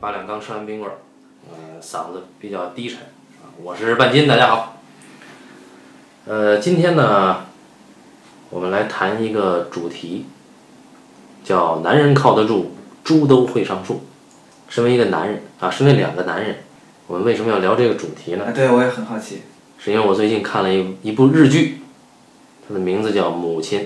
是八两。呃，八两刚吃完冰棍儿，呃，嗓子比较低沉啊。我是半斤，大家好。呃，今天呢，我们来谈一个主题，叫“男人靠得住，猪都会上树”。身为一个男人啊，身为两个男人，我们为什么要聊这个主题呢？啊，对我也很好奇。是因为我最近看了一一部日剧，它的名字叫《母亲》。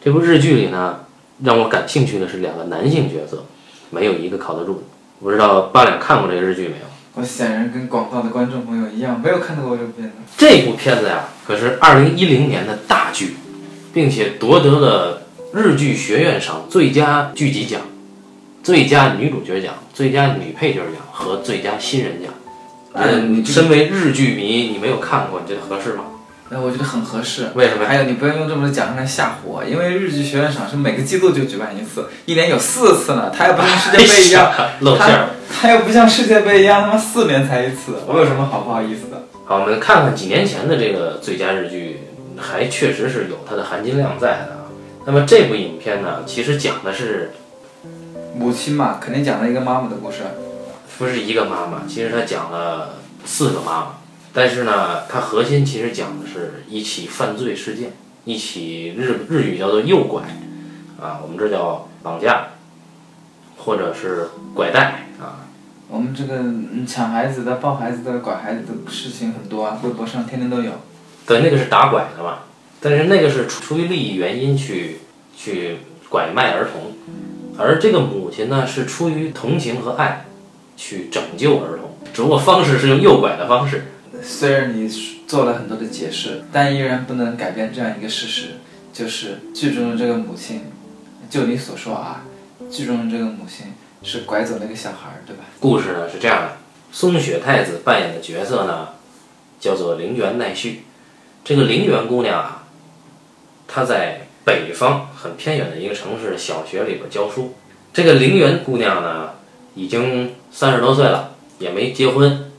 这部日剧里呢，让我感兴趣的是两个男性角色，没有一个靠得住的。不知道八两看过这个日剧没有？我显然跟广大的观众朋友一样，没有看到过这部片子。这部片子呀，可是二零一零年的大剧，并且夺得了日剧学院赏最佳剧集奖、最佳女主角奖、最佳女配角奖和最佳新人奖。嗯你，身为日剧迷，你没有看过，你觉得合适吗？那我觉得很合适。为什么？还有，你不要用这么多奖项来吓唬我，因为日剧学院赏是每个季度就举办一次，一年有四次呢。它又不像世界杯一样，露馅儿。它又不像世界杯一样，他妈四年才一次。我有什么好不好意思的？好，我们看看几年前的这个最佳日剧，还确实是有它的含金量在的啊。那么这部影片呢，其实讲的是母亲嘛，肯定讲了一个妈妈的故事。不是一个妈妈，其实它讲了四个妈妈，但是呢，它核心其实讲的是一起犯罪事件，一起日日语叫做诱拐，啊，我们这叫绑架，或者是拐带啊。我们这个抢孩子的、抱孩子的、拐孩子的事情很多啊，微博上天天都有。对，那个是打拐的嘛，但是那个是出于利益原因去去拐卖儿童，而这个母亲呢是出于同情和爱去拯救儿童，只不过方式是用诱拐的方式。虽然你做了很多的解释，但依然不能改变这样一个事实，就是剧中的这个母亲，就你所说啊，剧中的这个母亲是拐走那个小孩儿，对吧？故事呢是这样的，松雪太子扮演的角色呢叫做陵园奈绪，这个陵园姑娘啊，她在北方很偏远的一个城市小学里边教书。这个陵园姑娘呢已经三十多岁了，也没结婚，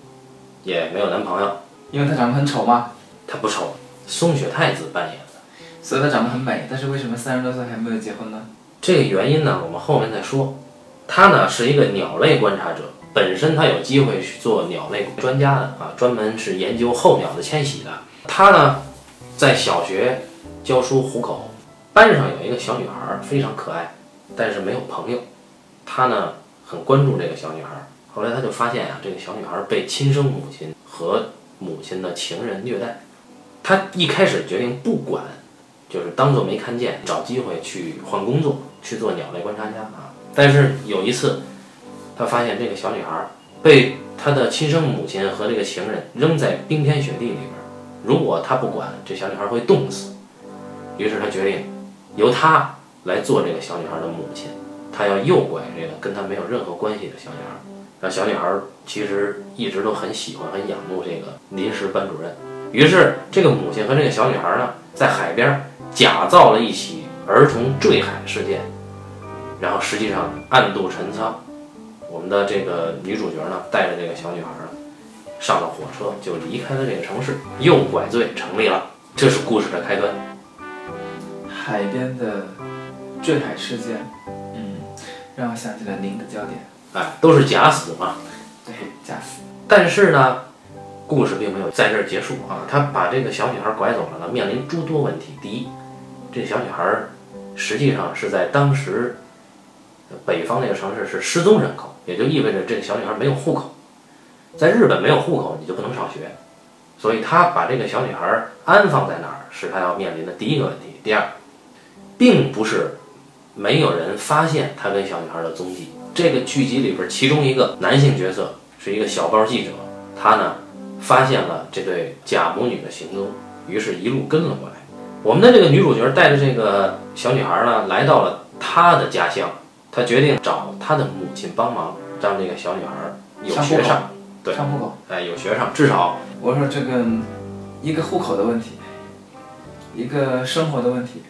也没有男朋友。因为她长得很丑吗，她不丑，松雪太子扮演的。所以她长得很美。但是为什么三十多岁还没有结婚呢？这个原因呢，我们后面再说。她呢是一个鸟类观察者，本身她有机会去做鸟类专家的啊，专门是研究候鸟的迁徙的。她呢在小学教书糊口，班上有一个小女孩非常可爱，但是没有朋友。她呢很关注这个小女孩，后来她就发现啊，这个小女孩被亲生母亲和母亲的情人虐待。他一开始决定不管，就是当做没看见，找机会去换工作，去做鸟类观察家啊。但是有一次，他发现这个小女孩被他的亲生母亲和这个情人扔在冰天雪地里边，如果他不管，这小女孩会冻死。于是他决定由他来做这个小女孩的母亲，他要诱拐这个跟他没有任何关系的小女孩。那小女孩其实一直都很喜欢、很仰慕这个临时班主任。于是这个母亲和这个小女孩呢，在海边假造了一起儿童坠海事件。然后实际上暗度陈仓，我们的这个女主角呢，带着这个小女孩呢，上了火车就离开了这个城市，又拐罪成立了，这是故事的开端。海边的坠海事件，嗯，让我想起了您的焦点，哎，都是假死嘛。对，假死。但是呢，故事并没有在这儿结束啊，他把这个小女孩拐走了呢，面临诸多问题。第一，这小女孩实际上是在当时。北方那个城市是失踪人口，也就意味着这个小女孩没有户口。在日本没有户口，你就不能上学。所以他把这个小女孩安放在哪儿，是他要面临的第一个问题。第二，并不是没有人发现他跟小女孩的踪迹。这个剧集里边，其中一个男性角色是一个小报记者，他呢发现了这对假母女的行踪，于是一路跟了过来。我们的这个女主角带着这个小女孩呢，来到了她的家乡。她决定找她的母亲帮忙，让这个小女孩有学上，对，上户口，哎，有学上，至少我说这个一个户口的问题，一个生活的问题，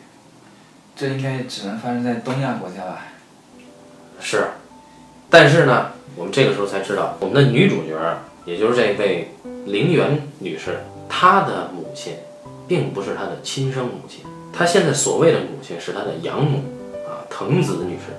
这应该只能发生在东亚国家吧？是，但是呢，我们这个时候才知道，我们的女主角，也就是这位陵园女士，她的母亲并不是她的亲生母亲，她现在所谓的母亲是她的养母啊，藤子女士。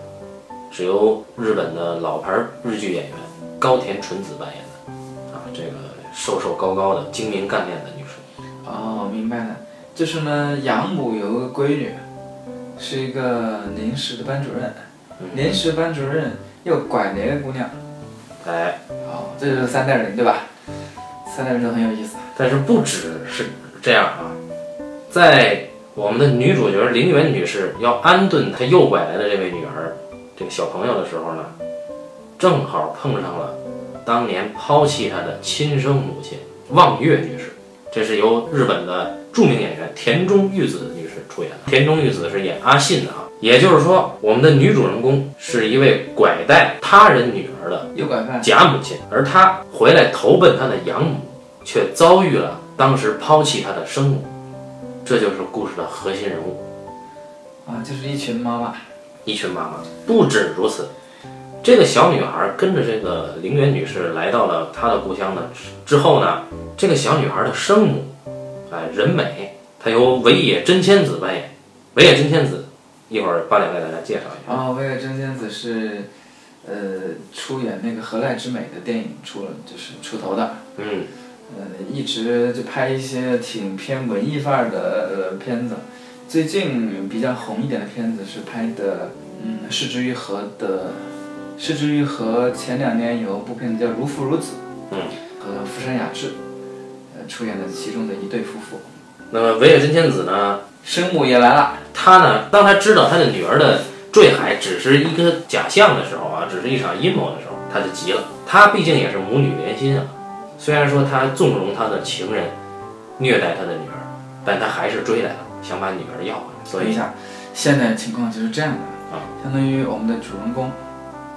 是由日本的老牌日剧演员高田纯子扮演的，啊，这个瘦瘦高高的、精明干练的女士。哦，明白了，就是呢，养母有个闺女，是一个临时的班主任，临时班主任又拐了一个姑娘。哎，好，这就是三代人对吧？三代人都很有意思。但是不只是这样啊，在我们的女主角林媛女士要安顿她诱拐来的这位女儿，这个小朋友的时候呢，正好碰上了当年抛弃她的亲生母亲望月女士。这是由日本的著名演员田中裕子女士出演的。田中裕子是演阿信的啊，也就是说，我们的女主人公是一位拐带他人女儿的有拐犯。假母亲，而她回来投奔她的养母，却遭遇了当时抛弃她的生母，这就是故事的核心人物。啊，就是一群妈妈。一群妈妈。不止如此，这个小女孩跟着这个陵园女士来到了她的故乡呢之后呢，这个小女孩的生母，哎，人美，她由尾野真千子扮演。尾野真千子，一会儿八点给大家介绍一下。哦，尾野真千子是，呃，出演那个《何濑之美》的电影出了，就是出头的。嗯，呃，一直就拍一些挺偏文艺范儿的呃片子。最近比较红一点的片子是拍的，嗯，失之愈合的，失之愈合前两年有部片子叫《如父如子》，嗯，和福山雅治，呃，出演的其中的一对夫妇。那么尾野真千子呢，生母也来了，她呢，当她知道她的女儿的坠海只是一个假象的时候啊，只是一场阴谋的时候，她就急了。她毕竟也是母女连心啊，虽然说她纵容她的情人虐待她的女儿，但她还是追来了，想把女儿要回来。所以，一下，现在情况就是这样的啊，相当于我们的主人公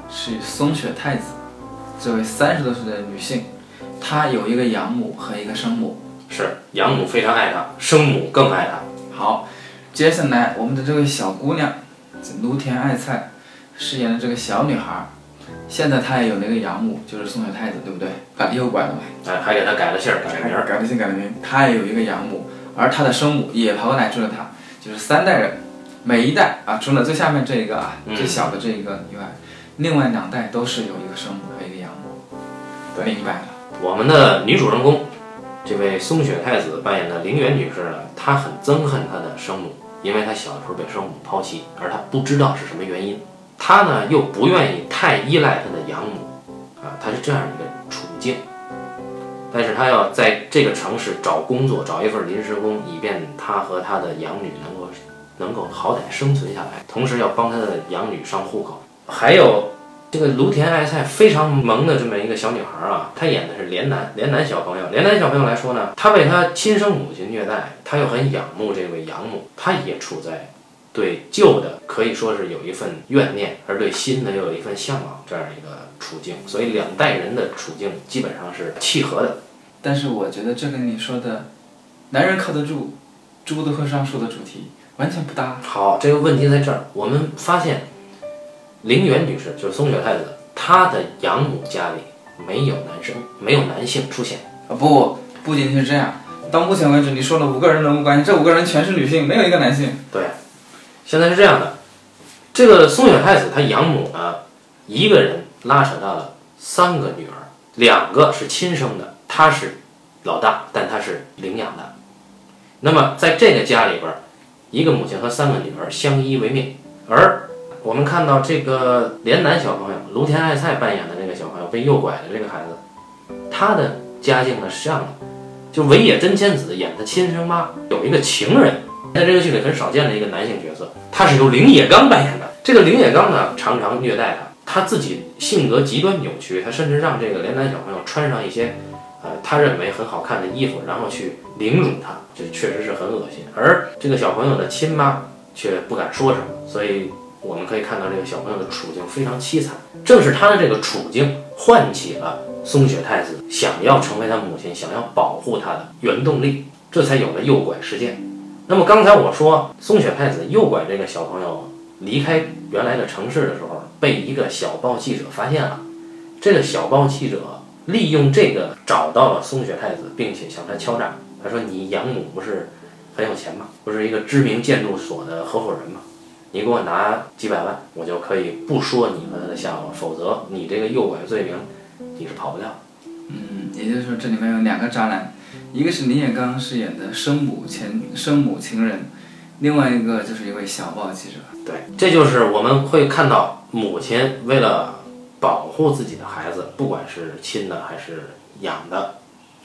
是松雪太子，这位三十多岁的女性，她有一个养母和一个生母。是养母非常爱她，生母更爱她。好，接下来我们的这位小姑娘，芦田爱菜饰演的这个小女孩，现在她也有那个养母，就是宋小太子，对不对？把又拐了嘛，哎，还给她改了姓儿，改了名儿。改了姓，改了名，她也有一个养母，而她的生母也跑过来追了她，就是三代人，每一代啊，除了最下面这一个啊，嗯最小的这一个以外，另外两代都是有一个生母和一个养母。对明白了。我们的女主人公，这位松雪太子扮演的陵园女士呢，她很憎恨她的生母，因为她小时候被生母抛弃，而她不知道是什么原因。她呢又不愿意太依赖她的养母，啊，她是这样一个处境。但是她要在这个城市找工作，找一份临时工，以便她和她的养女能够能够好歹生存下来，同时要帮她的养女上户口。还有这个芦田爱菜非常萌的这么一个小女孩啊，她演的是连南，连南小朋友。连南小朋友来说呢，她被她亲生母亲虐待，她又很仰慕这位养母，她也处在对旧的可以说是有一份怨念，而对新的又有一份向往这样一个处境，所以两代人的处境基本上是契合的。但是我觉得这跟你说的“男人靠得住，猪都会上树”的主题完全不搭。好，这个问题在这儿，我们发现陵园女士就是松雪太子，她的养母家里没有男生，没有男性出现。啊不，不仅仅是这样，到目前为止你说了五个人人物关系，这五个人全是女性，没有一个男性。对，现在是这样的，这个松雪太子她养母呢，一个人拉扯到了三个女儿，两个是亲生的，她是老大，但她是领养的。那么在这个家里边儿，一个母亲和三个女儿相依为命，而我们看到这个连南小朋友芦田爱菜扮演的这个小朋友被诱拐的这个孩子，他的家境呢是这样的，就尾野真千子演的亲生妈有一个情人，在这个剧里很少见的一个男性角色，他是由铃野刚扮演的。这个铃野刚呢，常常虐待他，他自己性格极端扭曲，他甚至让这个连南小朋友穿上一些，呃，他认为很好看的衣服，然后去凌辱他，这确实是很恶心。而这个小朋友的亲妈却不敢说什么，所以我们可以看到这个小朋友的处境非常凄惨。正是他的这个处境，唤起了松雪太子想要成为他母亲、想要保护他的原动力，这才有了诱拐事件。那么刚才我说松雪太子诱拐这个小朋友离开原来的城市的时候，被一个小报记者发现了。这个小报记者利用这个找到了松雪太子，并且向他敲诈。他说：“你养母不是很有钱吗？不是一个知名建筑所的合伙人吗？你给我拿几百万，我就可以不说你们的下落，否则你这个诱拐罪名你是跑不掉。嗯，也就是说这里面有两个渣男，一个是林彦刚饰演的生母前生母情人，另外一个就是一位小报记者。对，这就是我们会看到母亲为了保护自己的孩子，不管是亲的还是养的，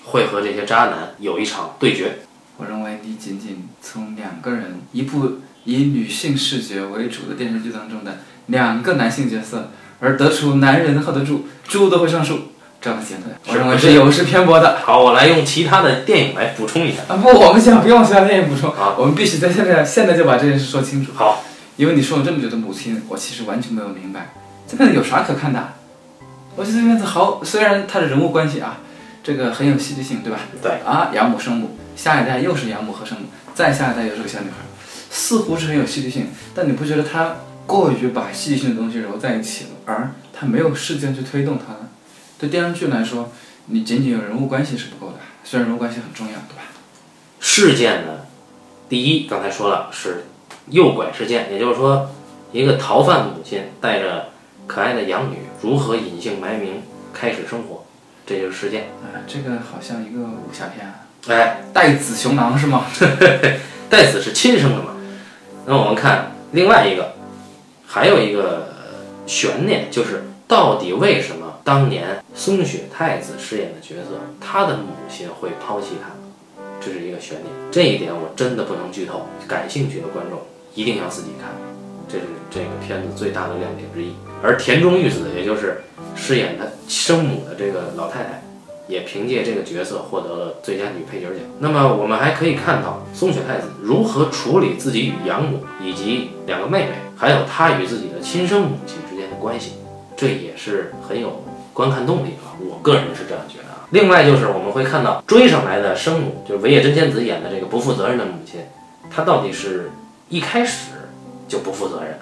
会和这些渣男有一场对决。我认为你仅仅从两个人一部以女性视觉为主的电视剧当中的两个男性角色，而得出男人 hold 得住，猪都会上树这样的结论，我认为是有失偏颇的。好，我来用其他的电影来补充一下。啊不，我们先不用其他电影补充啊，我们必须在现在现在就把这件事说清楚。好，因为你说了这么久的母亲，我其实完全没有明白这片子有啥可看的。我觉得这片子好，虽然它的人物关系啊，这个很有戏剧性，对吧？对啊，养母生母，下一代又是养母和生母，再下一代又是个小女孩，似乎是很有戏剧性，但你不觉得它过于把戏剧性的东西揉在一起了，而它没有事件去推动它呢？对电视剧来说，你仅仅有人物关系是不够的，虽然人物关系很重要，对吧？事件呢，第一刚才说了是诱拐事件，也就是说，一个逃犯母亲带着可爱的养女如何隐姓埋名开始生活，这就是事件。啊，这个好像一个武侠片啊，哎，带子雄狼是吗？戴子是亲生的嘛？那我们看另外一个，还有一个悬念，就是到底为什么当年松雪太子饰演的角色，他的母亲会抛弃他？这是一个悬念，这一点我真的不能剧透，感兴趣的观众一定要自己看，这是这个片子最大的亮点之一。而田中裕子，也就是饰演他生母的这个老太太，也凭借这个角色获得了最佳女配角奖。那么我们还可以看到松雪太子如何处理自己与养母以及两个妹妹，还有她与自己的亲生母亲之间的关系，这也是很有观看动力的。我个人是这样觉得啊。另外就是我们会看到追上来的生母，就是尾野真千子演的这个不负责任的母亲，她到底是一开始就不负责任，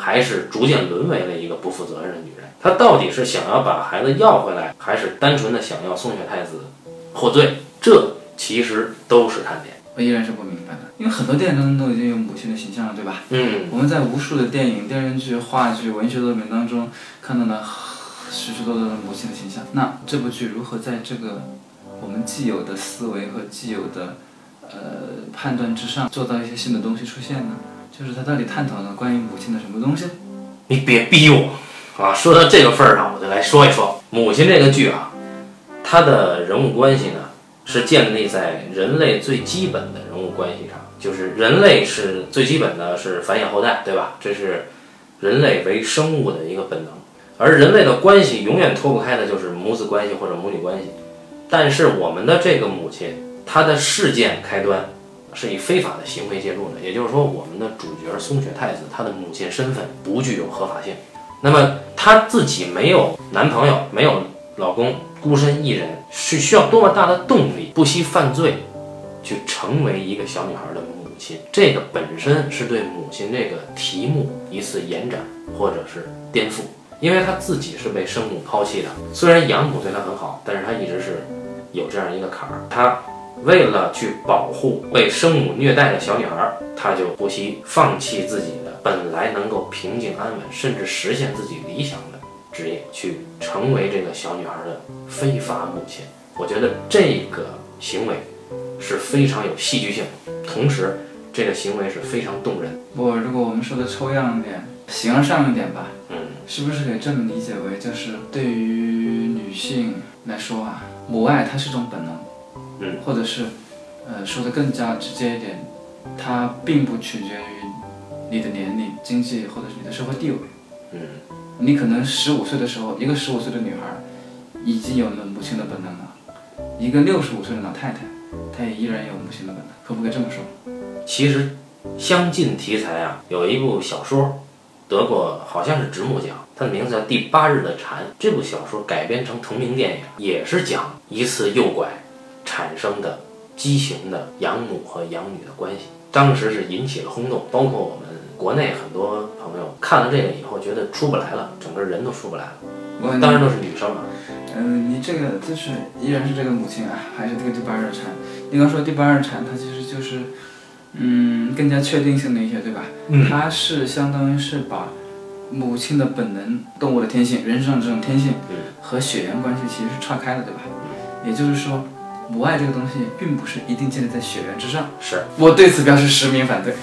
还是逐渐沦为了一个不负责任的女人？她到底是想要把孩子要回来，还是单纯的想要松雪太子获罪？这其实都是看点。我依然是不明白的，因为很多电影当中都已经有母亲的形象了，对吧？嗯，我们在无数的电影、电视剧、话剧、文学作品当中看到了许许多多的母亲的形象。那这部剧如何在这个我们既有的思维和既有的呃判断之上，做到一些新的东西出现呢？就是它到底探讨了关于母亲的什么东西？你别逼我啊！说到这个份儿上，我就来说一说母亲这个剧啊，它的人物关系呢是建立在人类最基本的人物关系上，就是人类是最基本的是繁衍后代，对吧？这是人类为生物的一个本能，而人类的关系永远脱不开的就是母子关系或者母女关系。但是我们的这个母亲，她的事件开端是以非法的行为介入的，也就是说，我们的主角松雪太子，她的母亲身份不具有合法性。那么她自己没有男朋友，没有老公，孤身一人，是需要多么大的动力，不惜犯罪，去成为一个小女孩的母亲？这个本身是对母亲这个题目一次延展或者是颠覆，因为她自己是被生母抛弃的。虽然养母对她很好，但是她一直是有这样一个坎儿，她。为了去保护被生母虐待的小女孩，她就不惜放弃自己的本来能够平静安稳，甚至实现自己理想的职业，去成为这个小女孩的非法母亲。我觉得这个行为是非常有戏剧性的，同时这个行为是非常动人。不，如果我们说的抽象一点、形而上一点吧，嗯，是不是可以这么理解为，就是对于女性来说啊，母爱它是种本能。嗯，或者是，呃，说的更加直接一点，它并不取决于你的年龄、经济或者是你的社会地位。嗯，你可能十五岁的时候，一个十五岁的女孩已经有了母亲的本能了，一个六十五岁的老太太，她也依然有母亲的本能，可不可以这么说？其实相近题材啊，有一部小说得过好像是直木奖，它的名字叫《第八日的蝉》。这部小说改编成同名电影，也是讲一次诱拐。产生的畸形的养母和养女的关系，当时是引起了轰动，包括我们国内很多朋友看了这个以后，觉得出不来了，整个人都出不来了。当然都是女生啊。嗯，你这个就是依然是这个母亲啊，还是这个第八日产？你刚说第八日产，它其实就是，嗯，更加确定性的一些，对吧？嗯它是相当于是把母亲的本能、动物的天性、人上这种天性嗯和血缘关系其实是岔开了，对吧？也就是说，母爱这个东西并不是一定建立在血缘之上。是，我对此表示实名反对。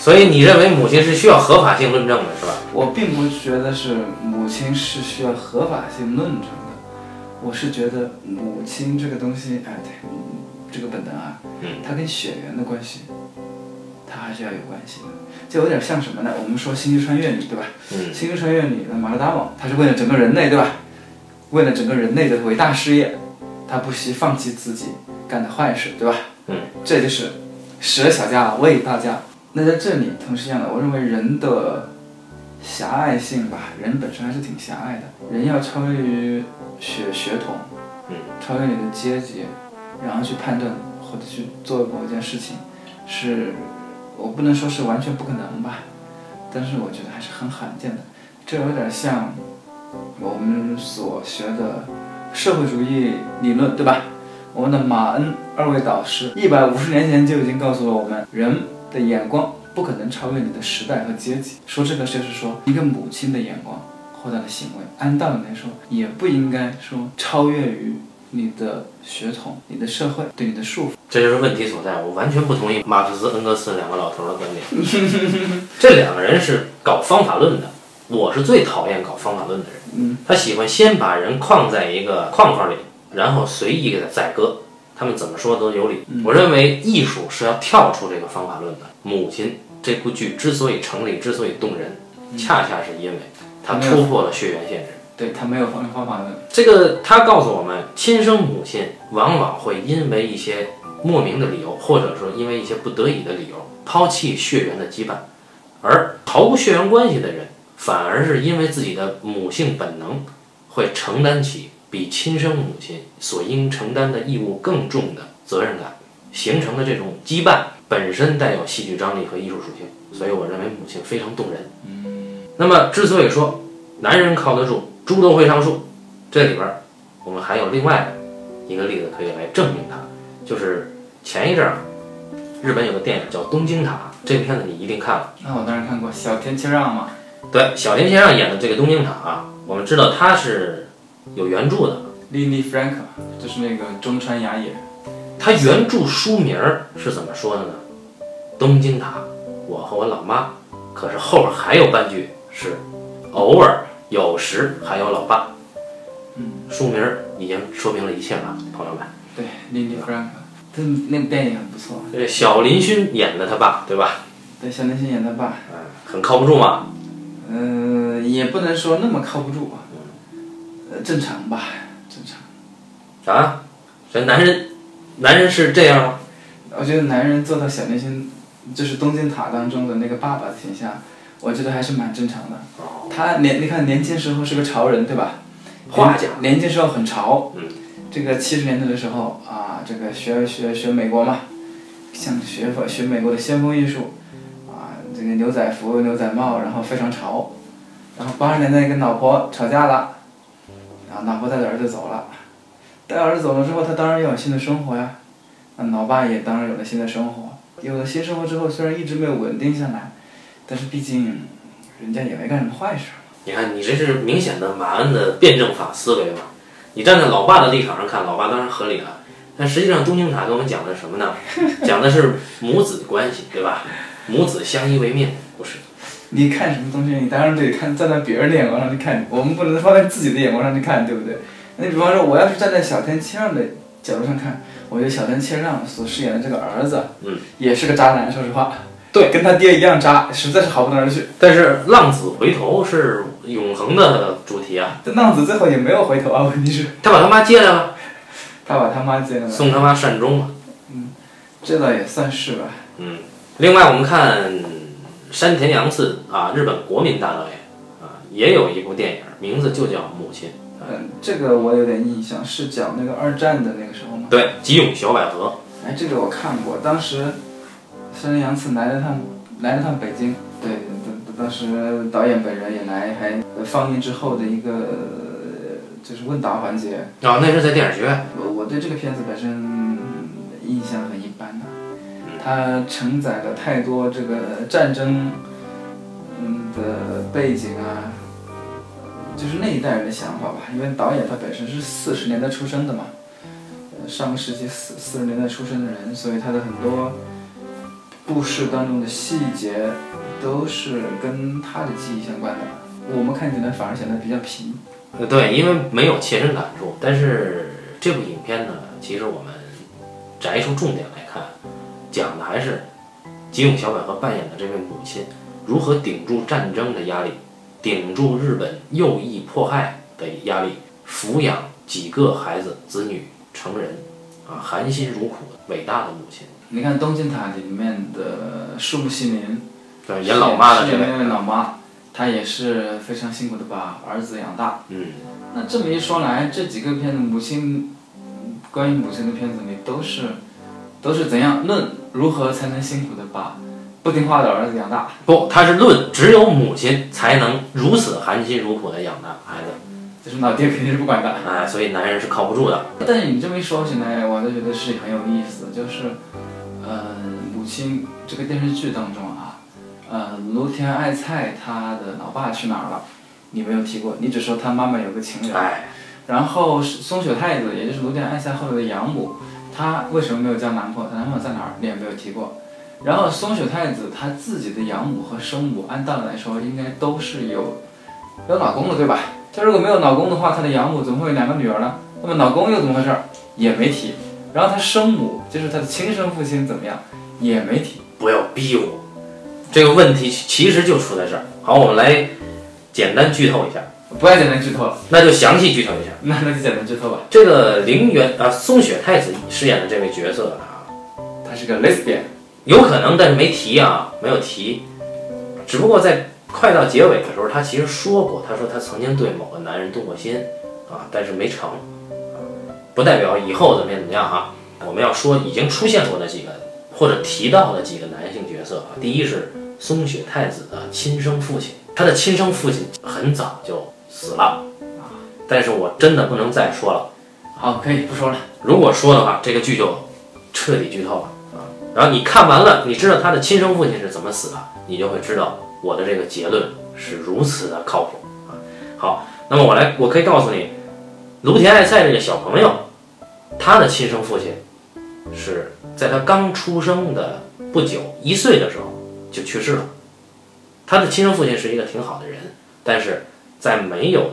所以你认为母亲是需要合法性论证的，是吧？我并不觉得是母亲是需要合法性论证的，我是觉得母亲这个东西，哎，对，嗯这个本能啊，嗯它跟血缘的关系，它还是要有关系的。就有点像什么呢？我们说《星际穿越》里，对吧？嗯星际穿越》里的马勒达蒙，他是为了整个人类，对吧？为了整个人类的伟大事业，他不惜放弃自己干的坏事，对吧？嗯，这就是舍小家为大家。那在这里，同时一样的，我认为人的狭隘性吧，人本身还是挺狭隘的。人要超越于血血统，嗯，超越你的阶级，然后去判断或者去做某一件事情，是我不能说是完全不可能吧，但是我觉得还是很罕见的。这有点像我们所学的社会主义理论，对吧？我们的马恩二位导师一百五十年前就已经告诉了我们，人的眼光不可能超越你的时代和阶级。说这个就是说，一个母亲的眼光或她的行为，按道理来说，也不应该说超越于你的血统、你的社会对你的束缚。这就是问题所在。我完全不同意马克思、恩格斯两个老头的观点。这两个人是搞方法论的，我是最讨厌搞方法论的人。嗯，他喜欢先把人框在一个框框里，然后随意给他宰割。他们怎么说都有理。我认为艺术是要跳出这个方法论的。母亲这部剧之所以成立，之所以动人，恰恰是因为它突破了血缘限制。对他没有方方法论。这个他告诉我们，亲生母亲往往会因为一些莫名的理由，或者说因为一些不得已的理由，抛弃血缘的羁绊，而毫无血缘关系的人，反而是因为自己的母性本能，会承担起比亲生母亲所应承担的义务更重的责任感，形成的这种羁绊本身带有戏剧张力和艺术属性，所以我认为母亲非常动人。那么之所以说男人靠得住，猪都会上树，这里边儿我们还有另外一个例子可以来证明它，就是前一阵儿日本有个电影叫《东京塔》，这个片子你一定看了。那我当然看过小田切让嘛，对，小林先生演的这个东京塔啊，我们知道他是有原著的，莉莉弗兰克就是那个中川雅也。他原著书名儿是怎么说的呢？东京塔，我和我老妈。可是后边还有半句是偶尔、有时还有老爸。嗯，书名儿已经说明了一切了，朋友们。对，莉莉弗兰克，这那部电影很不错。对小林勋演的他爸，对吧？对，小林勋演他爸，嗯，很靠不住嘛。呃，也不能说那么靠不住啊，呃，正常吧，正常。啊，这男人，男人是这样吗？我觉得男人做到小年轻，就是东京塔当中的那个爸爸的形象，我觉得还是蛮正常的。他年，你看年轻时候是个潮人，对吧？画家年年轻时候很潮。嗯。这个七十年代的时候啊，这个学学学美国嘛，像学学美国的先锋艺术，啊，这个牛仔服、牛仔帽，然后非常潮。然后八十年代跟老婆吵架了，然后老婆带着儿子走了，带儿子走了之后，他当然要有新的生活呀。那老爸也当然有了新的生活，有了新生活之后，虽然一直没有稳定下来，但是毕竟人家也没干什么坏事。你看，你这是明显的马恩的辩证法思维嘛？你站在老爸的立场上看，老爸当然合理了。但实际上，东京塔给我们讲的是什么呢？讲的是母子关系，对吧？母子相依为命，不是？你看什么东西，你当然得看站在别人的眼光上去看，我们不能放在自己的眼光上去看，对不对？那你比方说，我要是站在小天切让的角度上看，我觉得小天切让所饰演的这个儿子，嗯，也是个渣男，说实话，对，跟他爹一样渣，实在是好不到哪儿去。但是浪子回头是永恒的主题啊！这浪子最后也没有回头啊，问题是，他把他妈接来了，他把他妈接来了，送他妈善终了。这倒也算是吧。嗯，另外我们看山田洋次啊，日本国民大导演啊，也有一部电影，名字就叫《母亲》。嗯，这个我有点印象，是讲那个二战的那个时候吗？对，吉永小百合。哎，这个我看过，当时山田洋次来了趟来了趟北京，对，当当时导演本人也来，还放映之后的一个呃就是问答环节。啊，那是在电影学院。我我对这个片子本身印象很一般呐、它承载了太多这个战争嗯的背景啊，就是那一代人的想法吧。因为导演他本身是四十年代出生的嘛，呃，上个世纪四四十年代出生的人，所以他的很多故事当中的细节都是跟他的记忆相关的。我们看起来反而显得比较平。呃，对，因为没有切身感触。但是这部影片呢，其实我们摘出重点来看，讲的还是吉永小百合扮演的这位母亲如何顶住战争的压力，顶住日本右翼迫害的压力，抚养几个孩子子女成人，啊，含辛茹苦的伟大的母亲。你看《东京塔》里面的树木希林，对，演老妈的那位老妈，她也是非常辛苦的把儿子养大。嗯，那这么一说来，这几个片子母亲，关于母亲的片子里都是，都是怎样论如何才能辛苦的把不听话的儿子养大。不，他是论只有母亲才能如此含辛茹苦的养大孩子，就是老爹肯定是不管的。哎，所以男人是靠不住的。但是你这么一说起来，我就觉得是很有意思，就是，呃，母亲这个电视剧当中啊，呃，芦田爱菜她的老爸去哪儿了？你没有提过，你只说她妈妈有个情人。哎，然后是松雪太子，也就是卢田爱菜后来的养母，她为什么没有交男朋友？她男朋友在哪儿？你也没有提过。然后松雪太子她自己的养母和生母，按道理来说应该都是有有老公的，对吧？她如果没有老公的话，她的养母怎么会有两个女儿呢？那么老公又怎么回事？也没提。然后她生母，就是她的亲生父亲怎么样？也没提。不要逼我，这个问题其实就出在这儿。好，我们来简单剧透一下，不爱简单剧透了，那就详细剧透一下。那 那就简单剧透吧。这个陵园啊，松雪太子饰演的这位角色啊，她是个 lesbian，有可能，但是没提啊，没有提。只不过在快到结尾的时候，他其实说过，他说他曾经对某个男人动过心啊，但是没成，啊，不代表以后怎么样怎么样啊。我们要说已经出现过的几个或者提到的几个男性角色啊，第一是松雪太子的亲生父亲，他的亲生父亲很早就死了啊，但是我真的不能再说了。好，可以不说了。如果说的话，这个剧就彻底剧透了啊。然后你看完了，你知道他的亲生父亲是怎么死的，你就会知道我的这个结论是如此的靠谱啊。好，那么我来，我可以告诉你，卢田爱菜这个小朋友，他的亲生父亲是在他刚出生的不久，一岁的时候就去世了。他的亲生父亲是一个挺好的人，但是在没有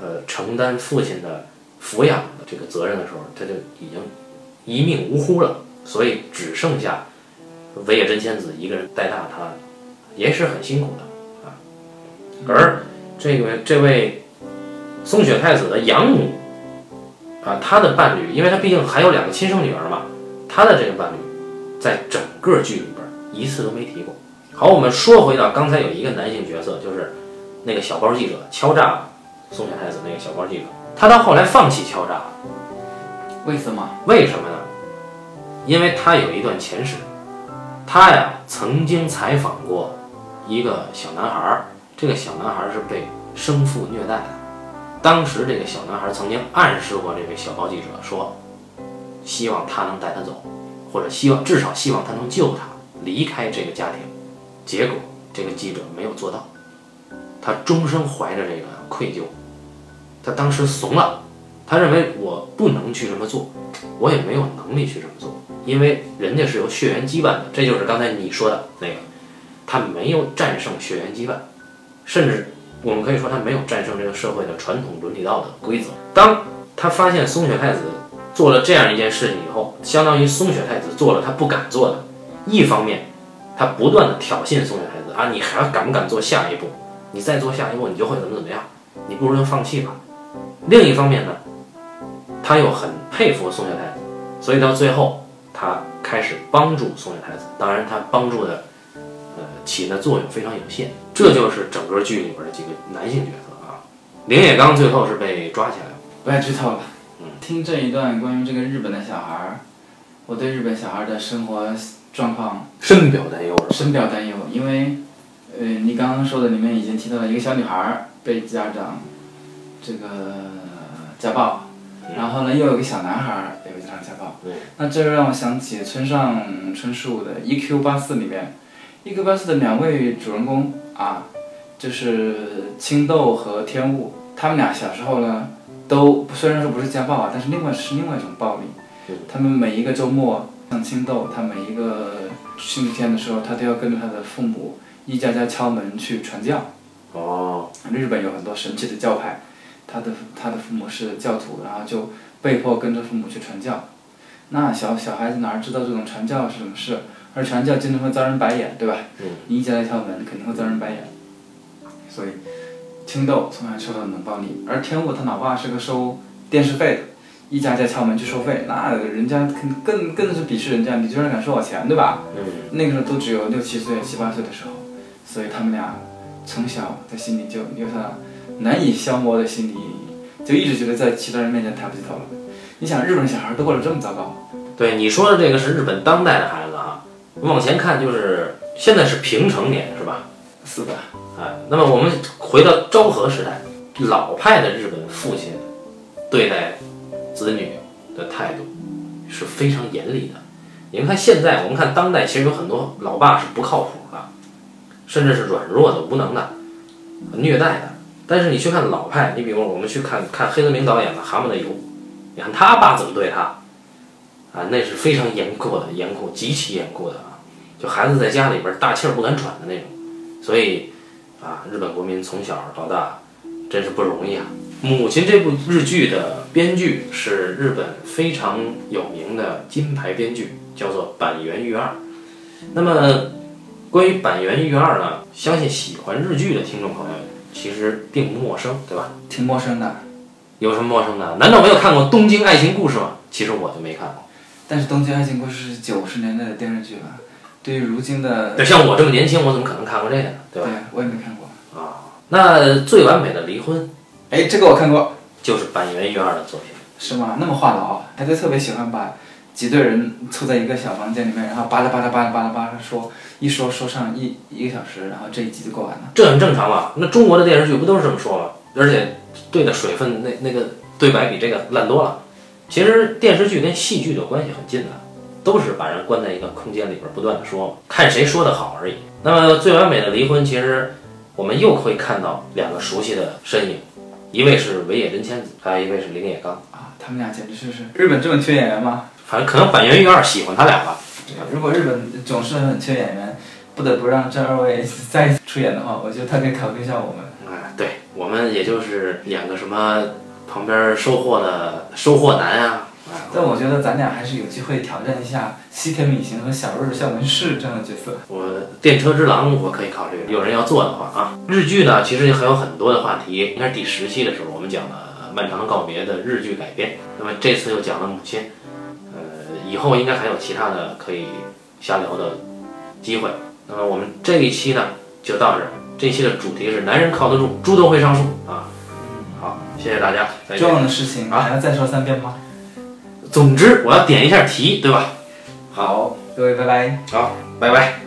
呃承担父亲的抚养的这个责任的时候，他就已经一命呜呼了，所以只剩下尾野真千子一个人带大他，也是很辛苦的啊。而这个这位松雪太子的养母啊，他的伴侣，因为他毕竟还有两个亲生女儿嘛，他的这个伴侣在整个剧里边一次都没提过。好，我们说回到刚才有一个男性角色，就是那个小报记者敲诈松雪太子那个小报记者，他到后来放弃敲诈了。为什么？为什么呢？因为他有一段前史，他呀曾经采访过一个小男孩儿，这个小男孩儿是被生父虐待的。当时这个小男孩儿曾经暗示过这位小报记者说，希望他能带他走，或者希望至少希望他能救他离开这个家庭。结果这个记者没有做到，他终生怀着这个愧疚，他当时怂了。他认为我不能去这么做，我也没有能力去这么做，因为人家是有血缘羁绊的，这就是刚才你说的那个，他没有战胜血缘羁绊，甚至我们可以说他没有战胜这个社会的传统伦理道德规则。当他发现松雪太子做了这样一件事情以后，相当于松雪太子做了他不敢做的，一方面他不断的挑衅松雪太子啊，你还敢不敢做下一步？你再做下一步，你就会怎么怎么样，你不如就放弃吧。另一方面呢？他又很佩服松下太子，所以到最后，他开始帮助松下太子。当然，他帮助的，呃，起的作用非常有限。这就是整个剧里边的几个男性角色啊。林野刚最后是被抓起来了。不要剧透了。嗯听这一段关于这个日本的小孩儿，我对日本小孩儿的生活状况深表担忧。深表担忧，因为，呃，你刚刚说的里面已经提到了一个小女孩儿被家长这个家暴，然后呢又有个小男孩儿也被家长家暴。嗯那这就让我想起村上春树的《一 Q 八四》里面，《一 Q 八四》的两位主人公啊，就是青豆和天雾，他们俩小时候呢，都虽然说不是家暴啊，但是另外是另外一种暴力嗯。他们每一个周末，像青豆，他每一个星期天的时候，他都要跟着他的父母一家家敲门去传教。哦，日本有很多神奇的教派，他的他的父母是教徒，然后就被迫跟着父母去传教。那小小孩子哪知道这种传教是什么事？而传教经常会遭人白眼，对吧？嗯你一家家敲门，肯定会遭人白眼。所以，青豆从小受到冷暴力，而天武他老爸是个收电视费的，一家家敲门去收费，那人家肯更更是鄙视人家，你居然敢收我钱，对吧？嗯，那个时候都只有六七岁、七八岁的时候，所以他们俩从小在心里就留下了难以消磨的心理阴影，就一直觉得在其他人面前抬不起头来。你想，日本小孩都过得这么糟糕，对你说的这个是日本当代的孩子啊，往前看就是现在是平成年是吧？是的，哎，那么我们回到昭和时代，老派的日本父亲对待子女的态度是非常严厉的。你们看现在，我们看当代，其实有很多老爸是不靠谱的，甚至是软弱的、无能的、虐待的。但是你去看老派，你比如我们去看看黑泽明导演的《蛤蟆的油》，你看他爸怎么对他，啊，那是非常严酷的、严酷、极其严酷的啊！就孩子在家里边大气儿不敢喘的那种。所以，啊，日本国民从小到大真是不容易啊。《母亲》这部日剧的编剧是日本非常有名的金牌编剧，叫做板垣裕二。那么，关于板垣裕二呢，相信喜欢日剧的听众朋友其实并不陌生，对吧？挺陌生的。有什么陌生的？难道没有看过《东京爱情故事》吗？其实我就没看过。但是《东京爱情故事》是九十年代的电视剧了，对于如今的，对，像我这么年轻，我怎么可能看过这个呢？对吧？我也没看过。啊，那最完美的离婚哎，这个我看过，就是板垣裕二的作品。是吗？那么话痨，他就特别喜欢把几队人凑在一个小房间里面，然后巴拉巴拉巴拉巴拉巴拉说，一说说上一一个小时，然后这一集就过完了。这很正常嘛。那中国的电视剧不都是这么说吗？而且对的水分那那个对白比这个烂多了。其实电视剧跟戏剧的关系很近的，都是把人关在一个空间里边不断的说，看谁说的好而已。那么最完美的离婚，其实我们又会看到两个熟悉的身影，一位是尾野真千子，还有一位是铃野刚。啊，他们俩简直就是日本这么缺演员吗？反正可能板垣裕二喜欢他俩吧。如果日本总是很缺演员，不得不让这二位再出演的话，我觉得他可以考虑一下我们。哎，对我们也就是演个什么旁边收获的收获男啊，哎，但我觉得咱俩还是有机会挑战一下西田敏行和小日向文世这样的角色。我电车之狼我可以考虑，有人要做的话啊。日剧呢，其实还有很多的话题。应该是第十期的时候，我们讲了《漫长的告别》的日剧改编，那么这次又讲了母亲，呃，以后应该还有其他的可以瞎聊的机会。那么我们这一期呢就到这儿，这一期的主题是男人靠得住，猪都会上树啊。好，谢谢大家，重。要的事情啊还要再说三遍吗？总之，我要点一下题，对吧？好，各位拜拜。好，拜拜。